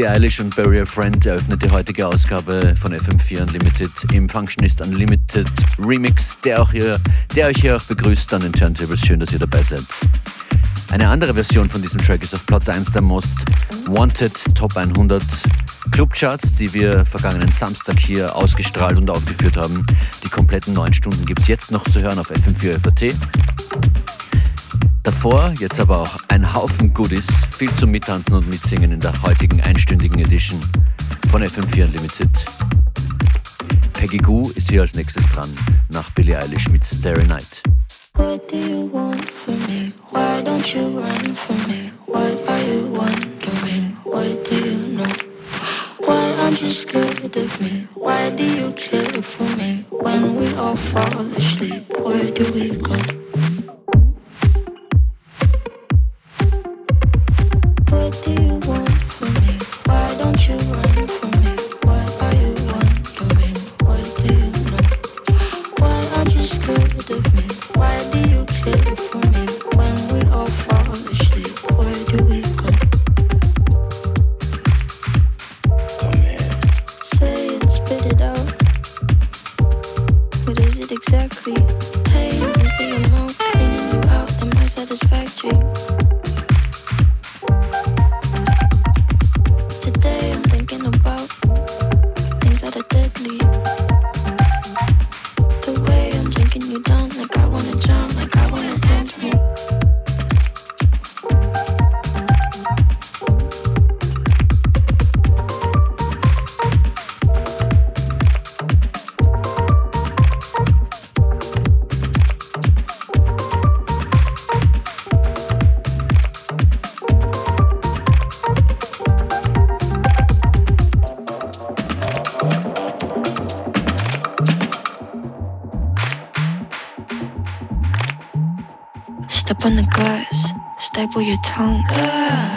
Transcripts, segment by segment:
Billie Eilish und Barry a Friend eröffnet die heutige Ausgabe von FM4 Unlimited im Functionist Unlimited Remix, der, auch hier, der euch hier auch begrüßt an den Turntables. Schön, dass ihr dabei seid. Eine andere Version von diesem Track ist auf Platz 1 der Most Wanted Top 100 Clubcharts, die wir vergangenen Samstag hier ausgestrahlt und aufgeführt haben. Die kompletten neun Stunden gibt es jetzt noch zu hören auf FM4 FAT. Davor jetzt aber auch ein Haufen Goodies, viel zum Mittanzen und Mitsingen in der heutigen einstündigen Edition von FM4 Unlimited. Peggy Goo ist hier als nächstes dran, nach Billie Eilish mit Starry Night. What do you want from me? Why don't you run from me? What are you wondering? What do you know? Why aren't you scared of me? Why do you care for me? When we all fall asleep, where do we go? Your tongue. Uh,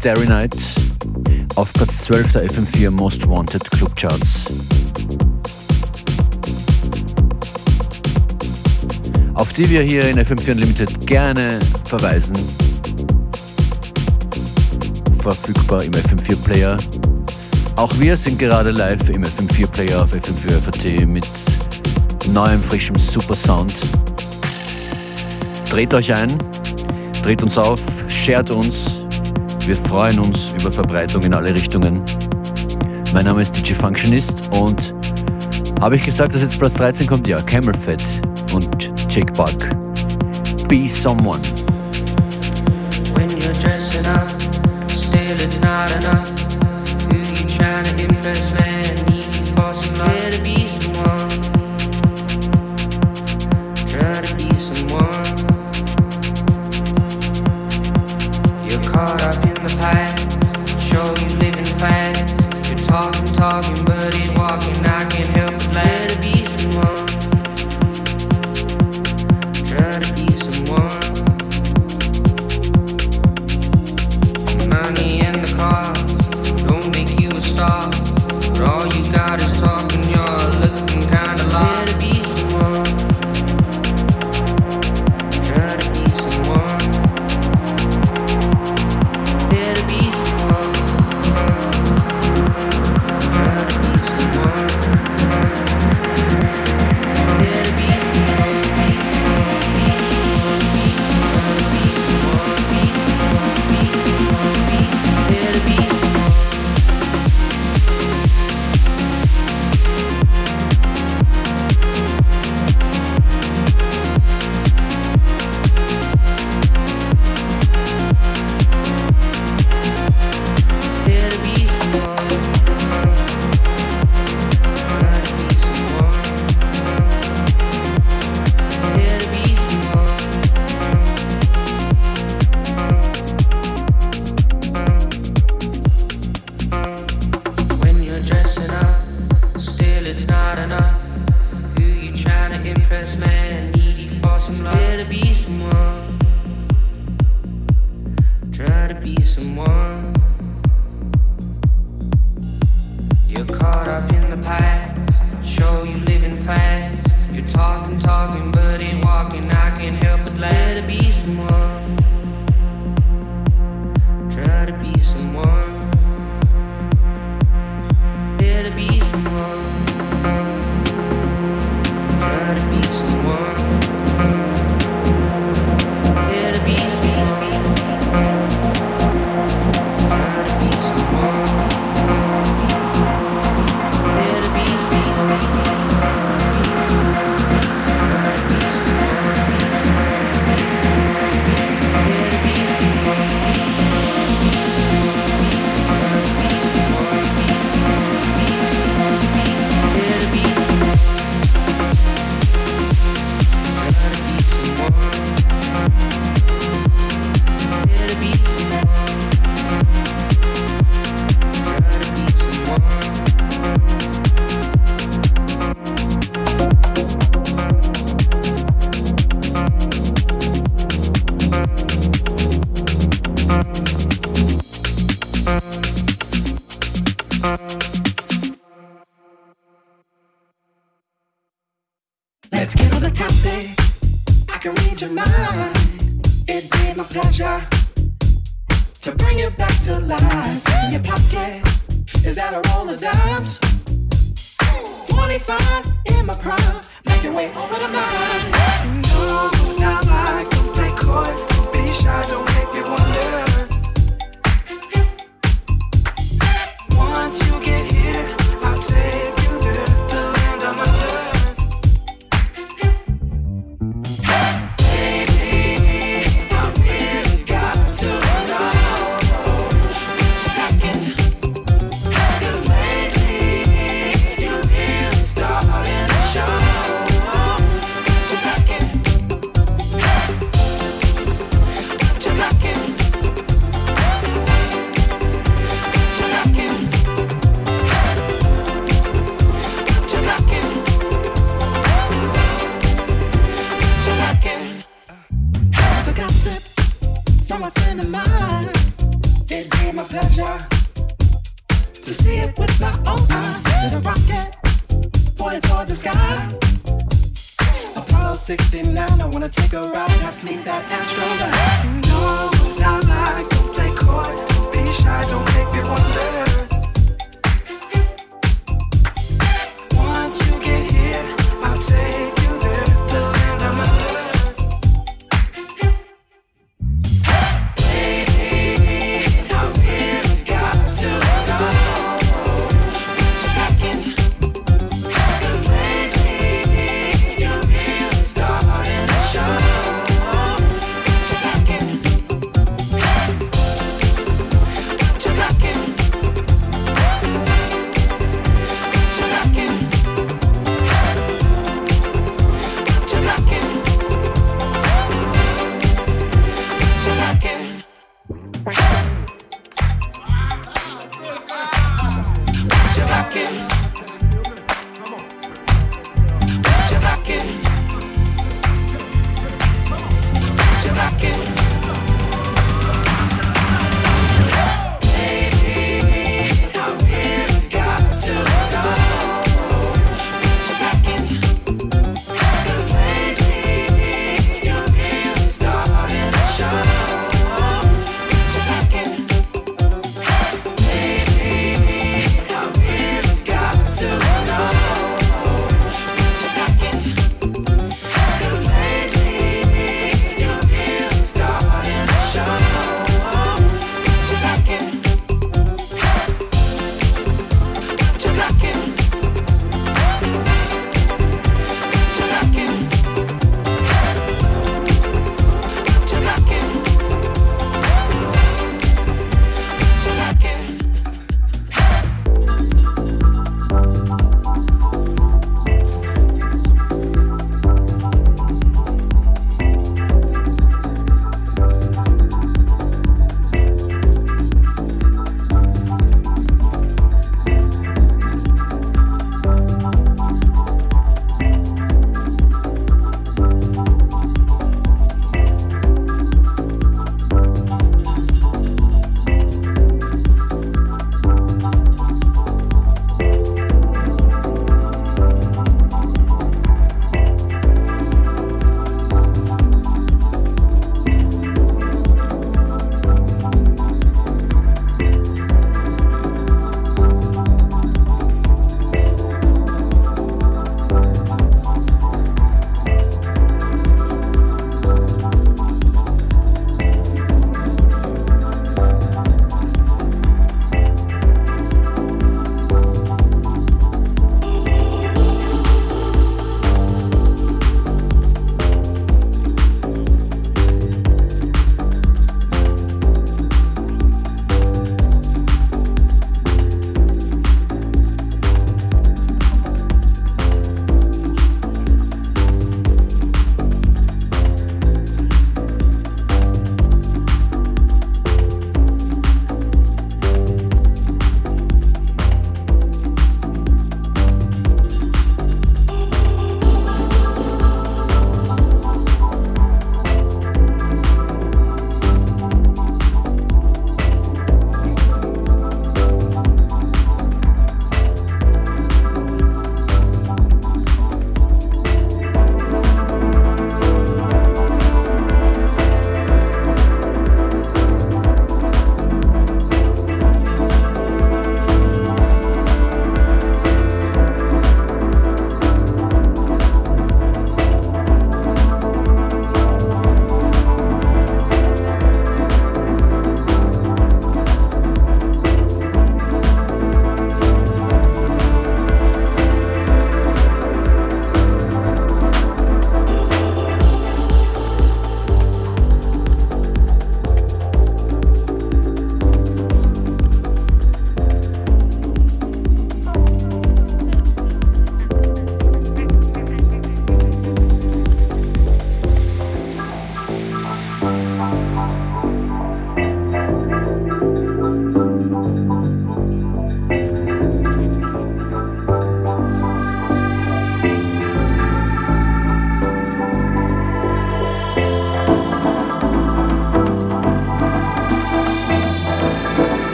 Starry Night auf Platz 12 der FM4 Most Wanted Club Charts. Auf die wir hier in FM4 Unlimited gerne verweisen. Verfügbar im FM4 Player. Auch wir sind gerade live im FM4 Player auf FM4 FAT mit neuem, frischem Super Sound. Dreht euch ein, dreht uns auf, shared uns. Wir freuen uns über Verbreitung in alle Richtungen. Mein Name ist DJ Functionist und habe ich gesagt, dass jetzt Platz 13 kommt? Ja, Camel Fat und Jake Buck. Be Someone. When you're dressing up, still it's not enough. Who you trying to impress, man? talking, but it someone. You're caught up in the past. Show you living fast. You're talking, talking, but ain't walking. I can't help but let it be someone.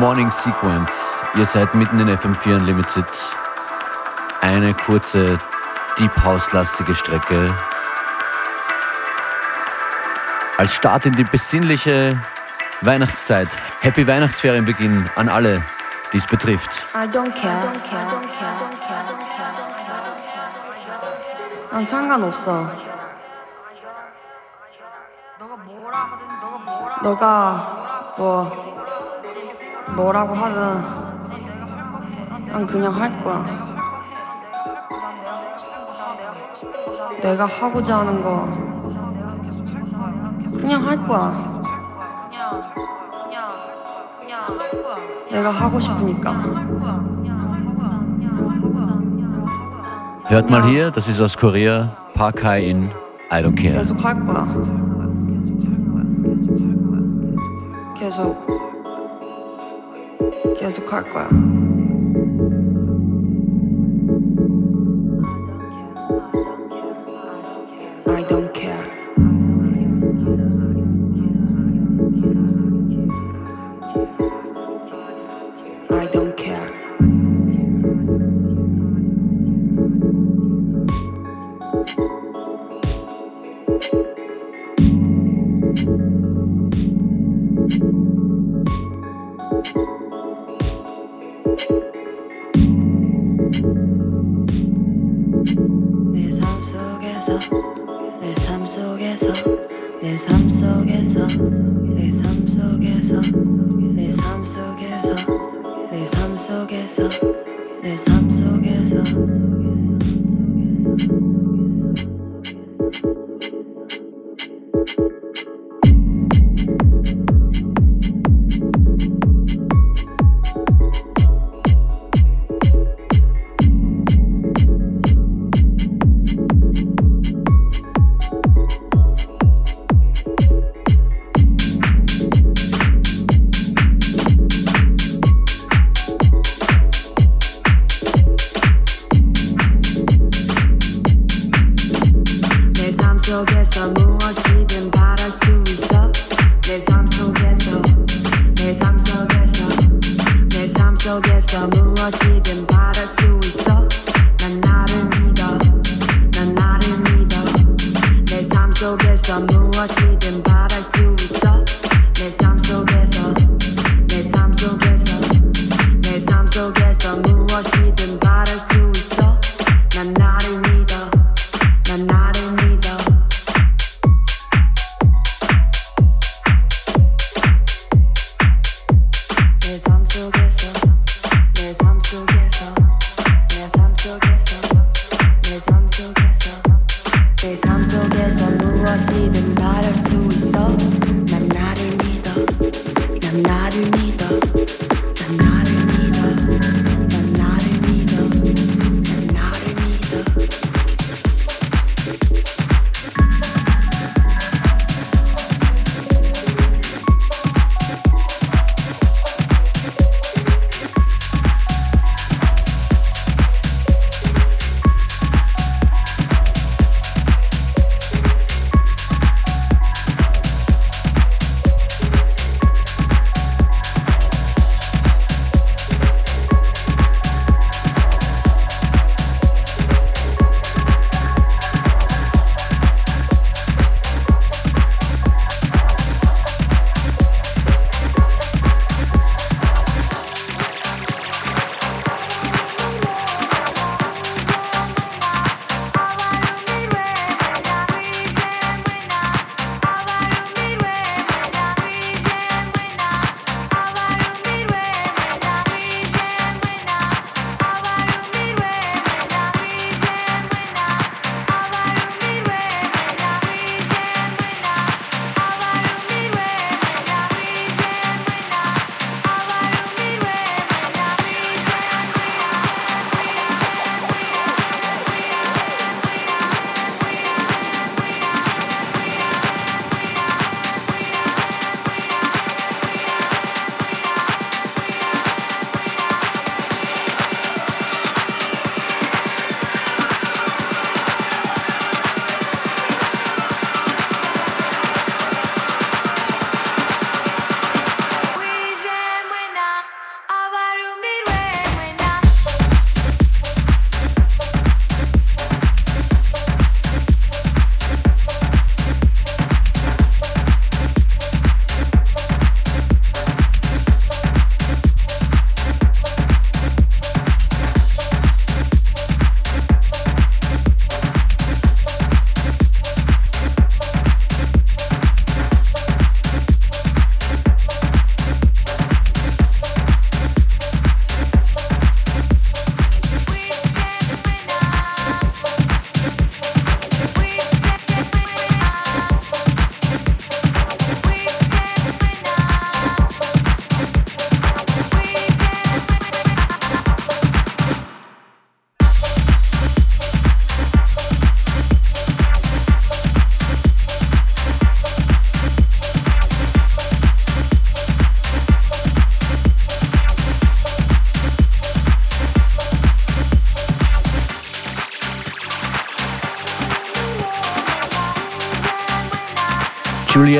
Morning Sequence. Ihr seid mitten in FM4 Unlimited. Eine kurze Deep House-lastige Strecke. Als Start in die besinnliche Weihnachtszeit. Happy Weihnachtsferienbeginn an alle, die es betrifft. I don't care. 난 상관없어. 너가 뭐 뭐라 고 하든 난 그냥 할 거야. 내가 하고자 하는 거 그냥 할 거야. 내가 하고 싶으니까. Hört mal hier, das ist aus Korea, Park High in I Don't Care. 계속 할 거야. 계속 A Carkwell.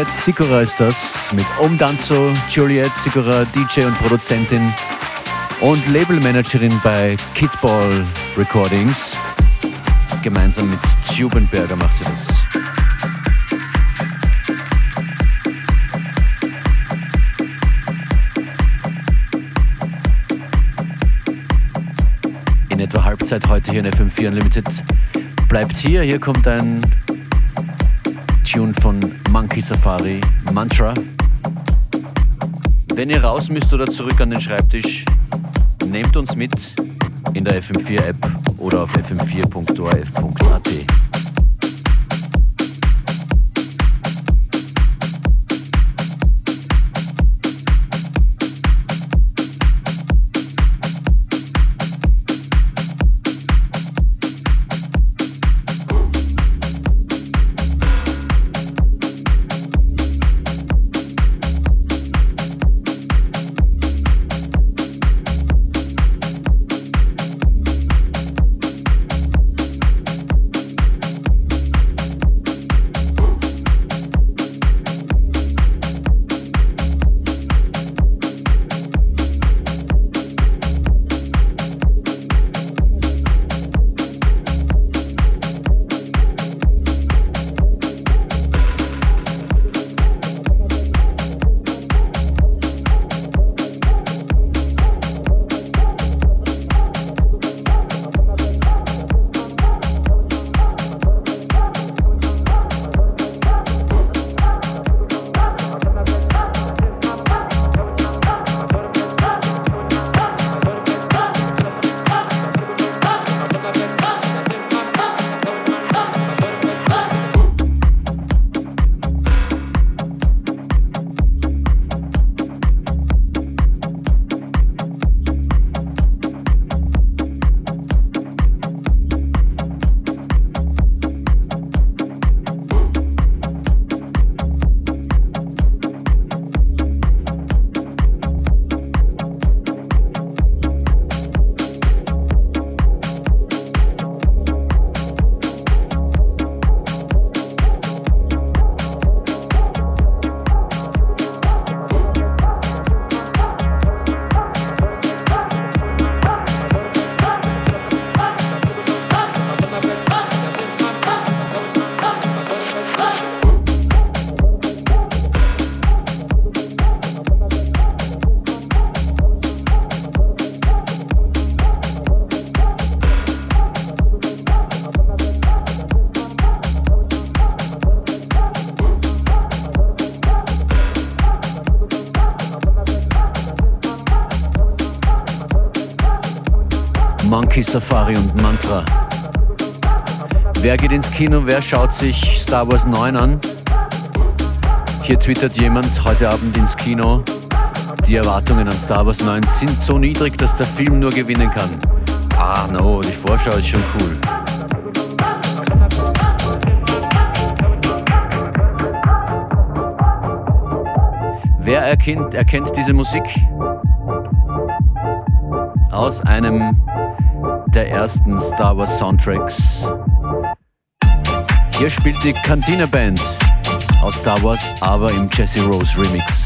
Juliette Sikora ist das mit Om Danzo. Juliette Sikora, DJ und Produzentin und Labelmanagerin bei Kidball Recordings. Gemeinsam mit Tubenberger macht sie das. In etwa Halbzeit heute hier in FM4 Unlimited. Bleibt hier, hier kommt ein Tune von Monkey Safari, Mantra. Wenn ihr raus müsst oder zurück an den Schreibtisch, nehmt uns mit in der FM4 App oder auf fm4.orf.at. Monkey Safari und Mantra. Wer geht ins Kino, wer schaut sich Star Wars 9 an? Hier twittert jemand heute Abend ins Kino. Die Erwartungen an Star Wars 9 sind so niedrig, dass der Film nur gewinnen kann. Ah, no, die Vorschau ist schon cool. Wer erkennt, erkennt diese Musik? Aus einem der ersten Star Wars Soundtracks. Hier spielt die Cantina Band aus Star Wars, aber im Jesse Rose Remix.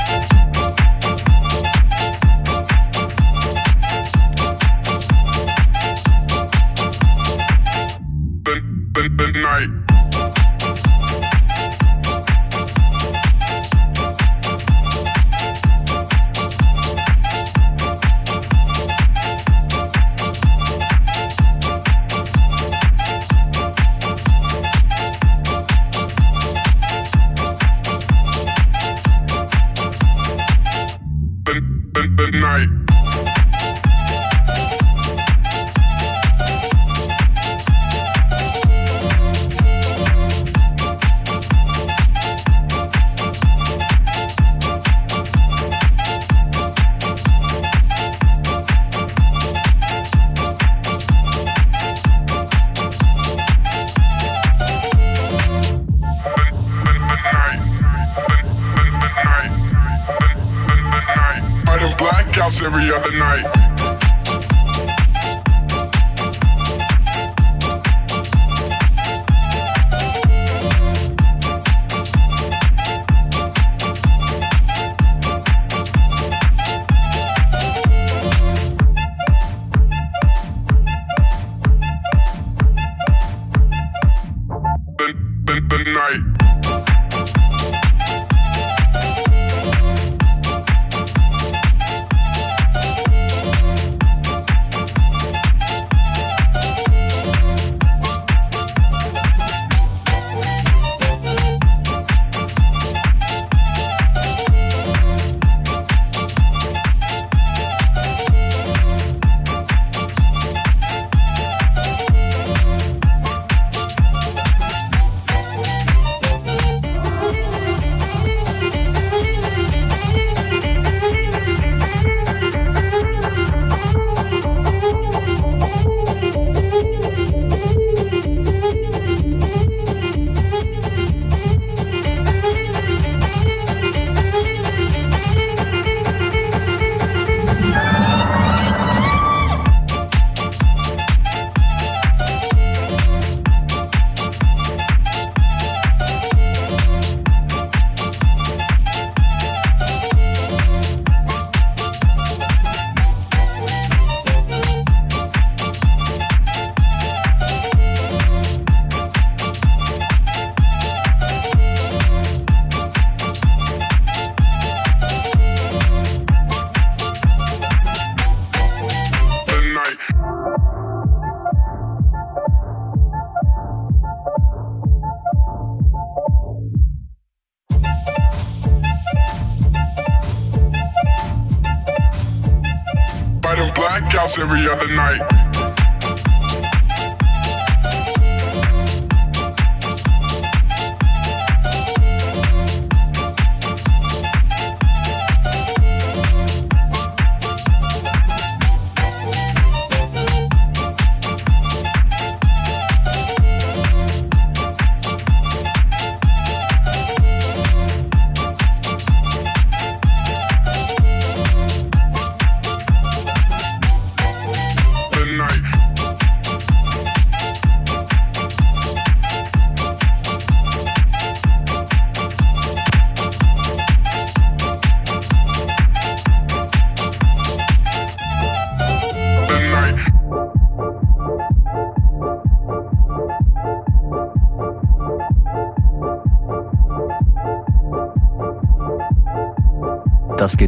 couch every other night.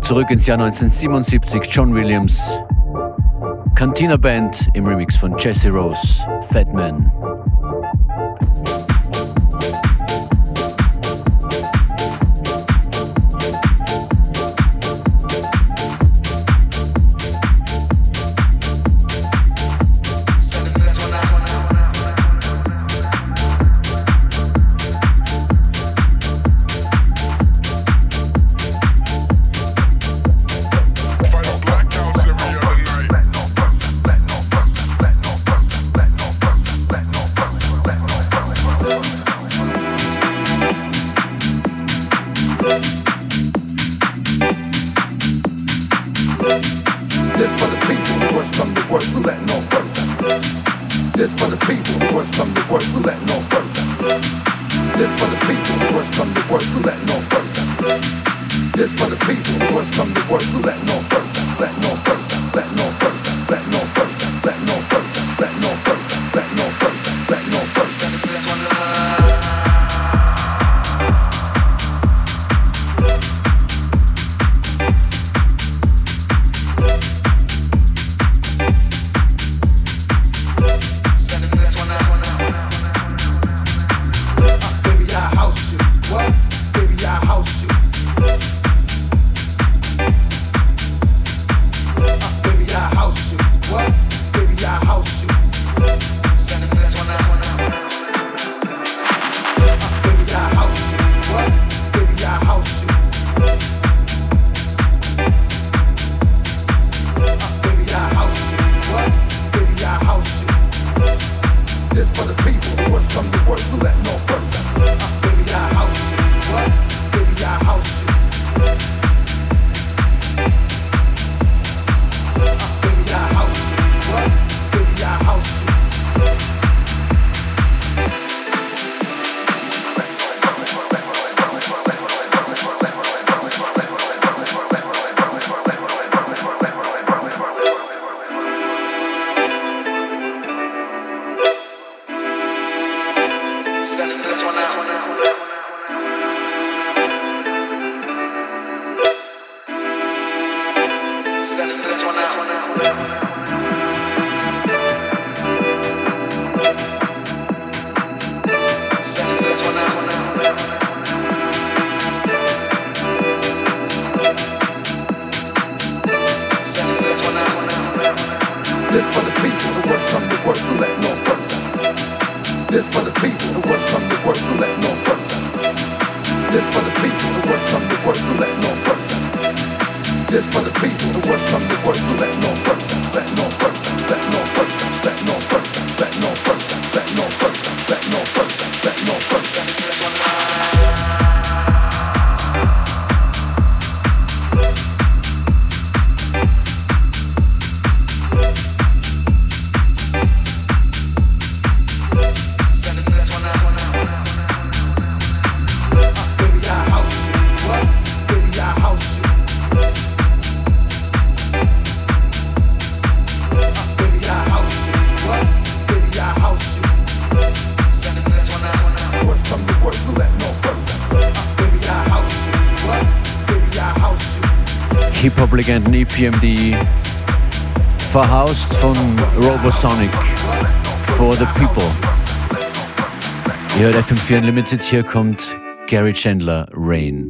zurück ins Jahr 1977, John Williams, Cantina Band im Remix von Jesse Rose, Fat Man. This for the people, Worst come the worst, we're letting off first. This for the people, Worst come the worst, we're letting off first. This for the people, what's from the worst, we're letting off first. This for the people, what's from the worst, we're letting off first. Letting off first, letting off first. EMD, verhaust von Robosonic, For the People. Ihr hört FM4 Unlimited, hier kommt Gary Chandler, Rain.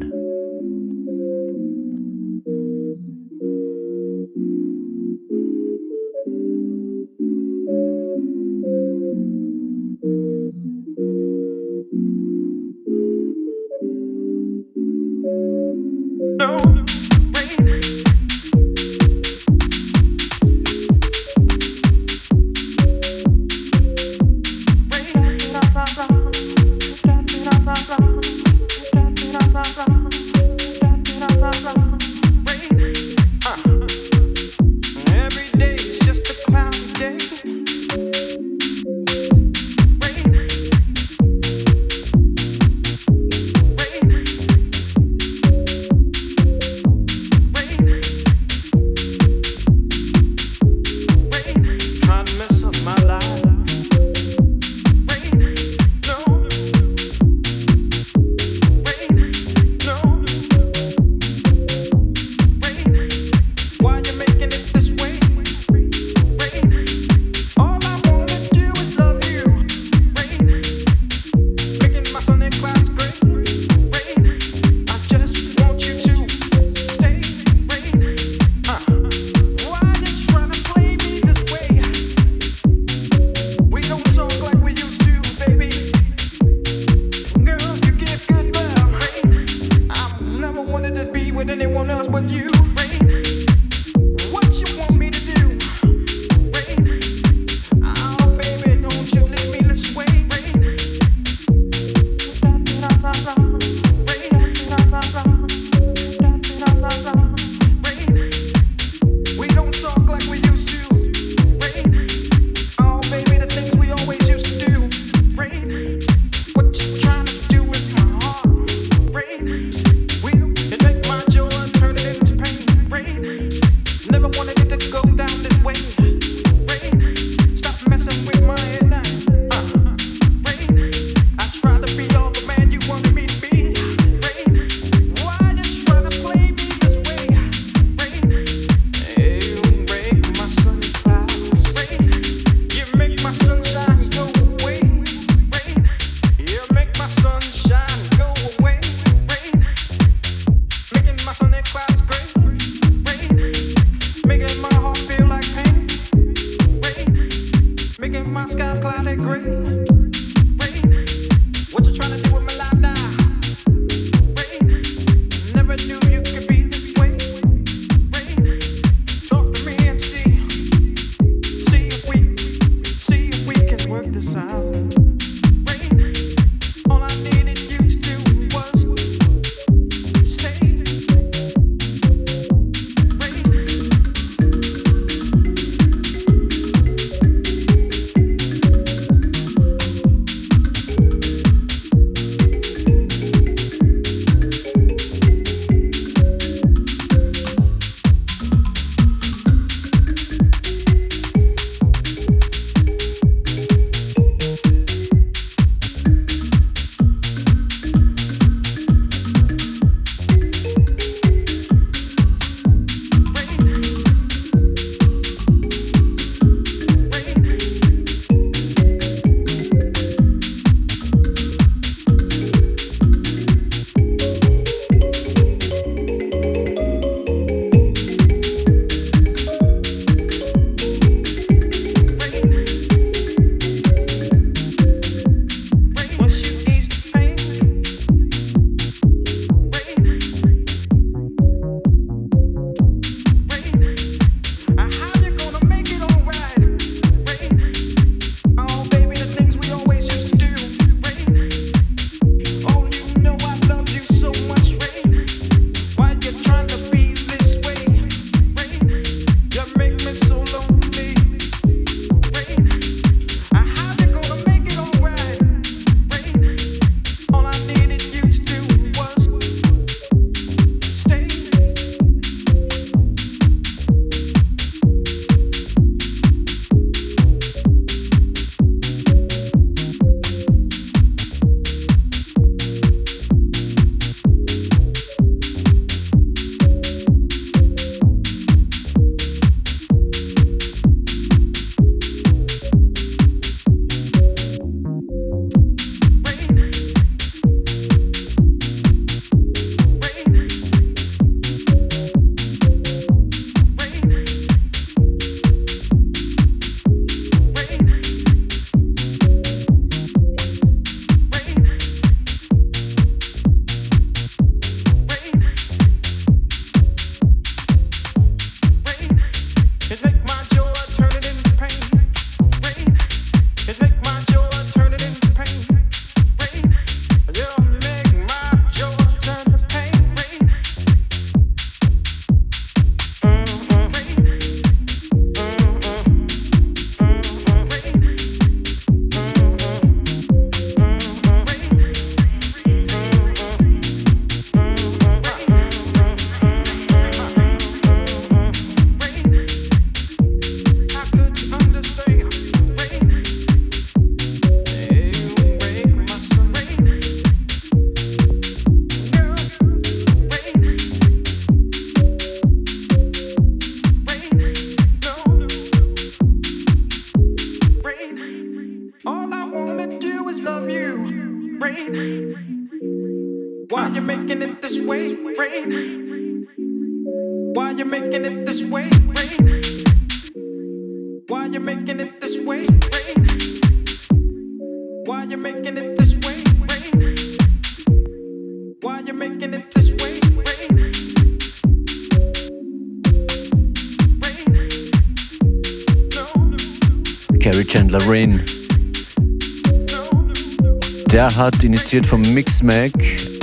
Hat initiiert vom Mixmag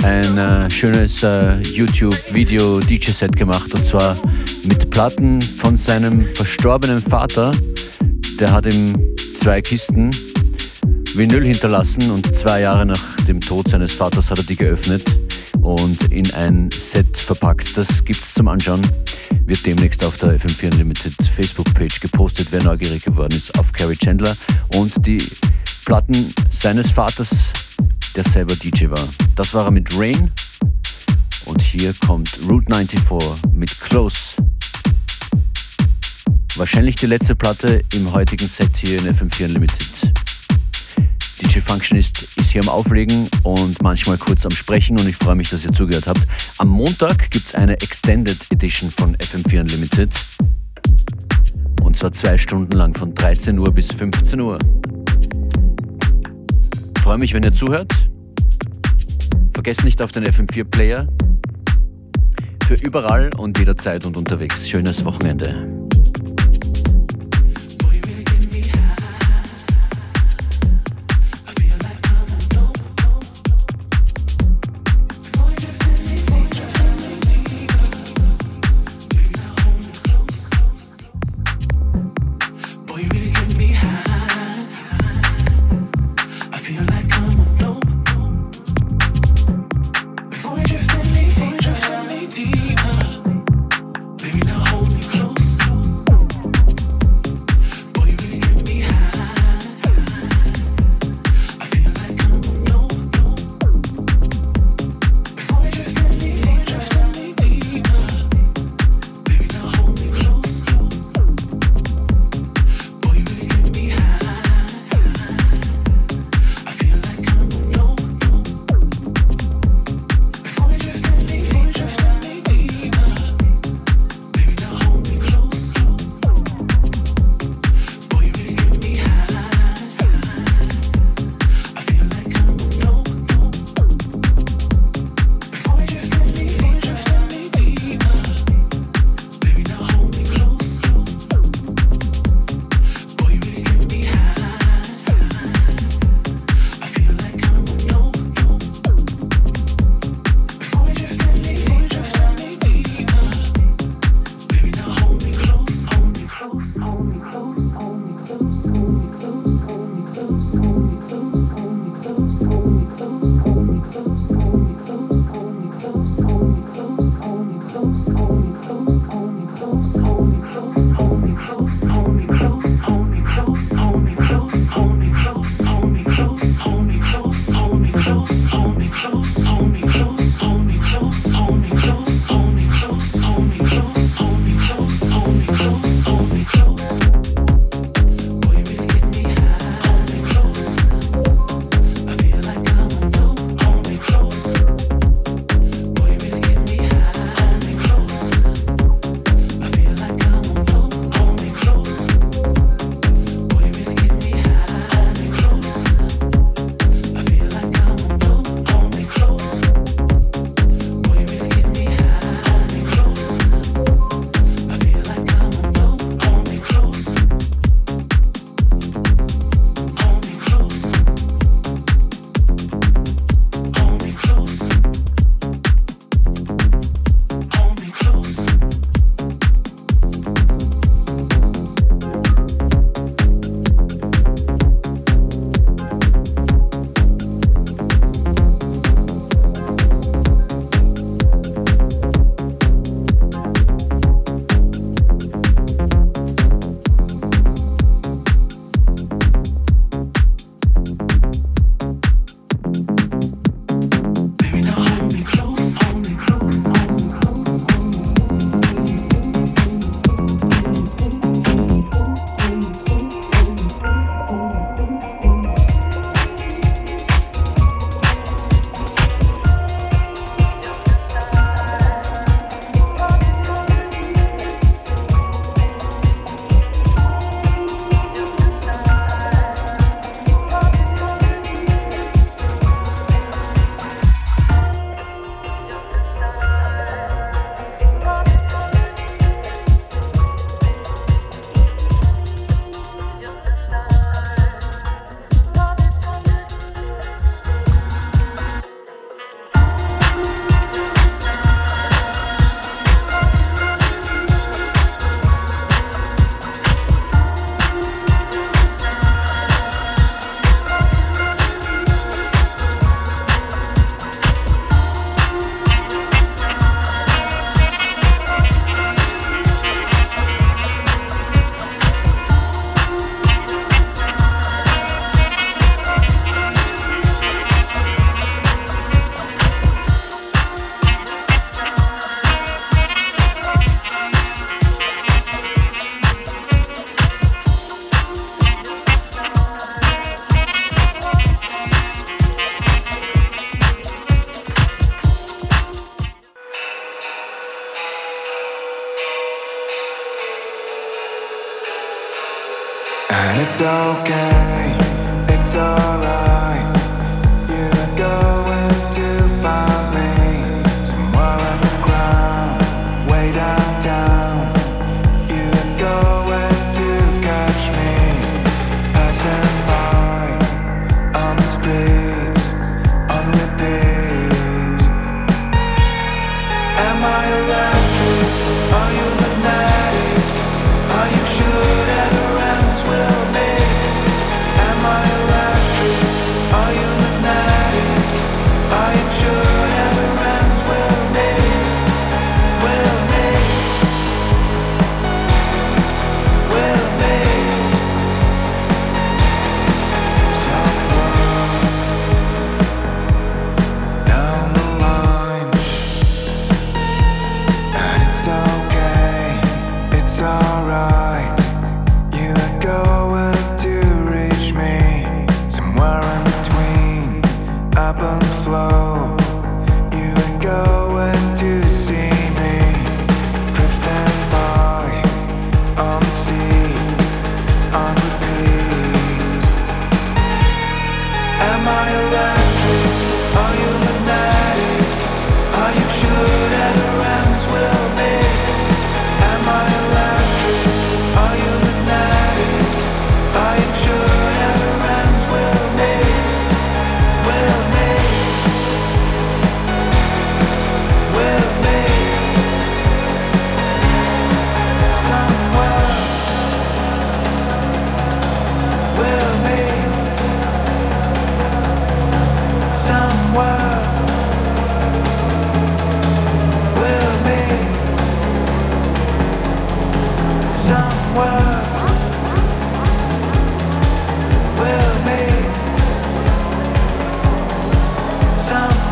ein äh, schönes äh, YouTube-Video-DJ-Set gemacht und zwar mit Platten von seinem verstorbenen Vater. Der hat ihm zwei Kisten Vinyl hinterlassen und zwei Jahre nach dem Tod seines Vaters hat er die geöffnet und in ein Set verpackt. Das gibt's zum Anschauen. Wird demnächst auf der FM4 Unlimited Facebook-Page gepostet, wer neugierig geworden ist auf Carrie Chandler und die Platten seines Vaters, der selber DJ war. Das war er mit Rain. Und hier kommt Route 94 mit Close. Wahrscheinlich die letzte Platte im heutigen Set hier in FM4 Unlimited. DJ Functionist ist hier am Auflegen und manchmal kurz am Sprechen und ich freue mich, dass ihr zugehört habt. Am Montag gibt es eine Extended Edition von FM4 Unlimited. Und zwar zwei Stunden lang von 13 Uhr bis 15 Uhr freue mich, wenn ihr zuhört. Vergesst nicht auf den FM4-Player. Für überall und jederzeit und unterwegs. Schönes Wochenende. Hold me close.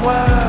Am